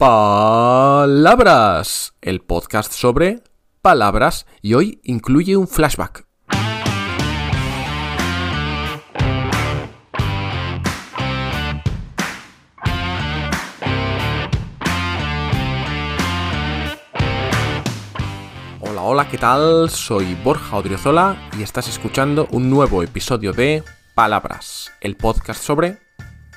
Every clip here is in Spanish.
Palabras, el podcast sobre palabras y hoy incluye un flashback. Hola, hola, ¿qué tal? Soy Borja Odriozola y estás escuchando un nuevo episodio de Palabras, el podcast sobre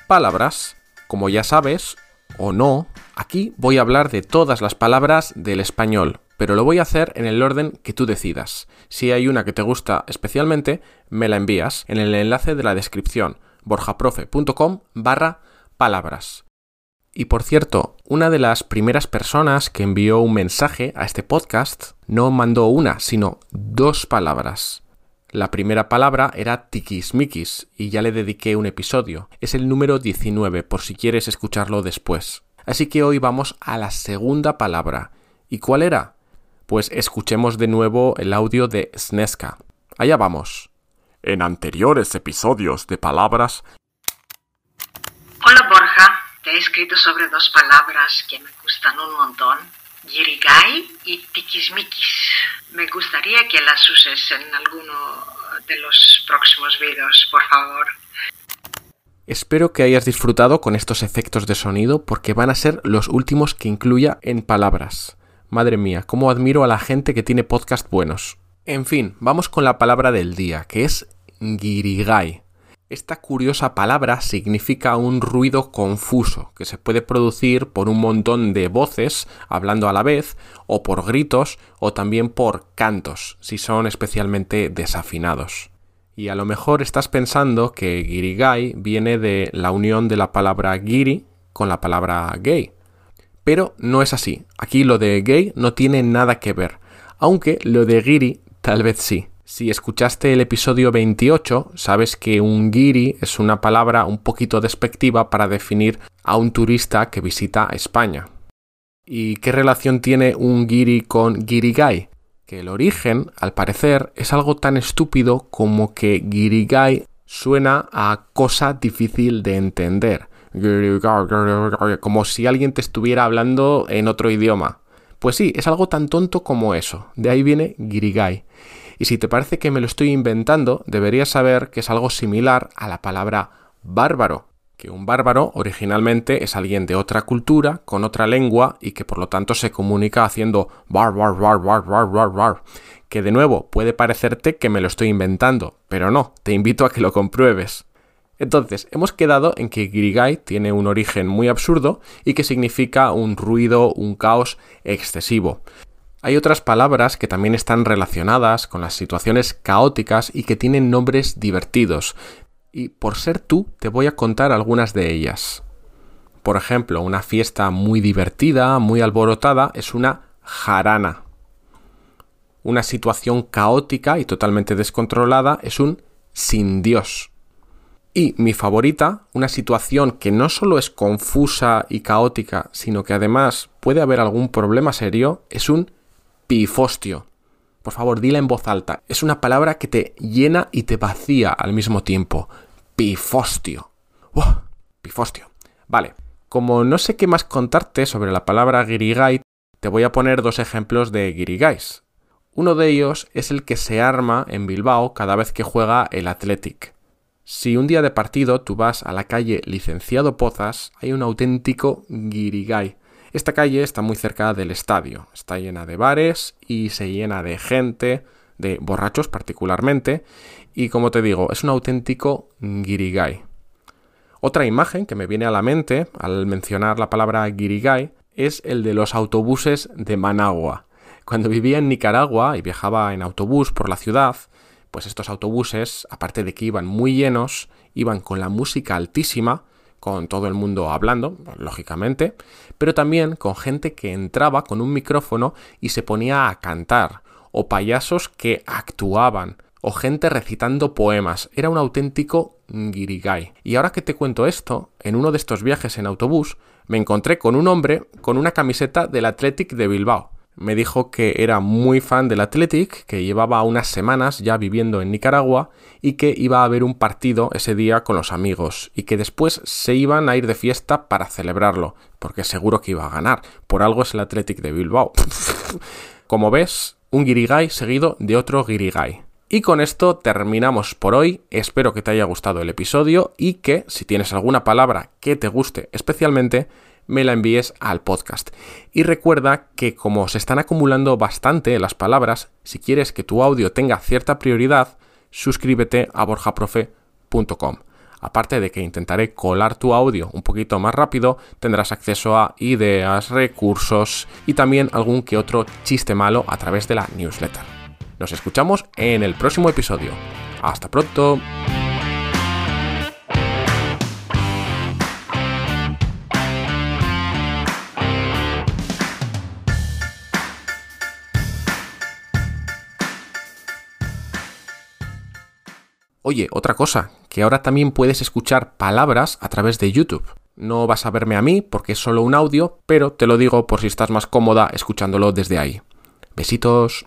palabras. Como ya sabes, o no, aquí voy a hablar de todas las palabras del español, pero lo voy a hacer en el orden que tú decidas. Si hay una que te gusta especialmente, me la envías en el enlace de la descripción borjaprofe.com barra palabras. Y por cierto, una de las primeras personas que envió un mensaje a este podcast no mandó una, sino dos palabras. La primera palabra era tiquismiquis y ya le dediqué un episodio. Es el número 19 por si quieres escucharlo después. Así que hoy vamos a la segunda palabra. ¿Y cuál era? Pues escuchemos de nuevo el audio de Sneska. Allá vamos. En anteriores episodios de palabras... Hola Borja, te he escrito sobre dos palabras que me gustan un montón Yirigai y Tikismikis. Me gustaría que las uses en alguno de los próximos vídeos, por favor. Espero que hayas disfrutado con estos efectos de sonido porque van a ser los últimos que incluya en palabras. Madre mía, cómo admiro a la gente que tiene podcast buenos. En fin, vamos con la palabra del día, que es Girigai. Esta curiosa palabra significa un ruido confuso que se puede producir por un montón de voces hablando a la vez o por gritos o también por cantos si son especialmente desafinados. Y a lo mejor estás pensando que girigai viene de la unión de la palabra giri con la palabra gay. Pero no es así. Aquí lo de gay no tiene nada que ver, aunque lo de giri tal vez sí. Si escuchaste el episodio 28, sabes que un giri es una palabra un poquito despectiva para definir a un turista que visita España. ¿Y qué relación tiene un giri con girigai? Que el origen, al parecer, es algo tan estúpido como que girigai suena a cosa difícil de entender. Como si alguien te estuviera hablando en otro idioma. Pues sí, es algo tan tonto como eso. De ahí viene girigai. Y si te parece que me lo estoy inventando, deberías saber que es algo similar a la palabra bárbaro, que un bárbaro originalmente es alguien de otra cultura, con otra lengua y que por lo tanto se comunica haciendo bar bar bar bar bar bar bar, que de nuevo puede parecerte que me lo estoy inventando, pero no, te invito a que lo compruebes. Entonces, hemos quedado en que Girigai tiene un origen muy absurdo y que significa un ruido, un caos excesivo. Hay otras palabras que también están relacionadas con las situaciones caóticas y que tienen nombres divertidos. Y por ser tú, te voy a contar algunas de ellas. Por ejemplo, una fiesta muy divertida, muy alborotada, es una jarana. Una situación caótica y totalmente descontrolada es un sin Dios. Y mi favorita, una situación que no solo es confusa y caótica, sino que además puede haber algún problema serio, es un pifostio. Por favor, dila en voz alta. Es una palabra que te llena y te vacía al mismo tiempo. Pifostio. Pifostio. Vale. Como no sé qué más contarte sobre la palabra girigai, te voy a poner dos ejemplos de girigais. Uno de ellos es el que se arma en Bilbao cada vez que juega el Athletic. Si un día de partido tú vas a la calle Licenciado Pozas, hay un auténtico girigai esta calle está muy cerca del estadio, está llena de bares y se llena de gente, de borrachos particularmente, y como te digo, es un auténtico guirigay. Otra imagen que me viene a la mente al mencionar la palabra guirigay es el de los autobuses de Managua. Cuando vivía en Nicaragua y viajaba en autobús por la ciudad, pues estos autobuses, aparte de que iban muy llenos, iban con la música altísima, con todo el mundo hablando, lógicamente, pero también con gente que entraba con un micrófono y se ponía a cantar, o payasos que actuaban, o gente recitando poemas. Era un auténtico guirigay. Y ahora que te cuento esto, en uno de estos viajes en autobús, me encontré con un hombre con una camiseta del Athletic de Bilbao. me dijo que era muy fan del Athletic, que llevaba unas semanas ya viviendo en Nicaragua y que iba a haber un partido ese día con los amigos y que después se iban a ir de fiesta para celebrarlo, porque seguro que iba a ganar. Por algo es el Athletic de Bilbao. Como ves, un guirigay seguido de otro guirigay. Y con esto terminamos por hoy. Espero que te haya gustado el episodio y que si tienes alguna palabra que te guste especialmente, me la envíes al podcast. Y recuerda que como se están acumulando bastante las palabras, si quieres que tu audio tenga cierta prioridad, suscríbete a borjaprofe.com. Aparte de que intentaré colar tu audio un poquito más rápido, tendrás acceso a ideas, recursos y también algún que otro chiste malo a través de la newsletter. Nos escuchamos en el próximo episodio. Hasta pronto. Oye, otra cosa, que ahora también puedes escuchar palabras a través de YouTube. No vas a verme a mí porque es solo un audio, pero te lo digo por si estás más cómoda escuchándolo desde ahí. Besitos.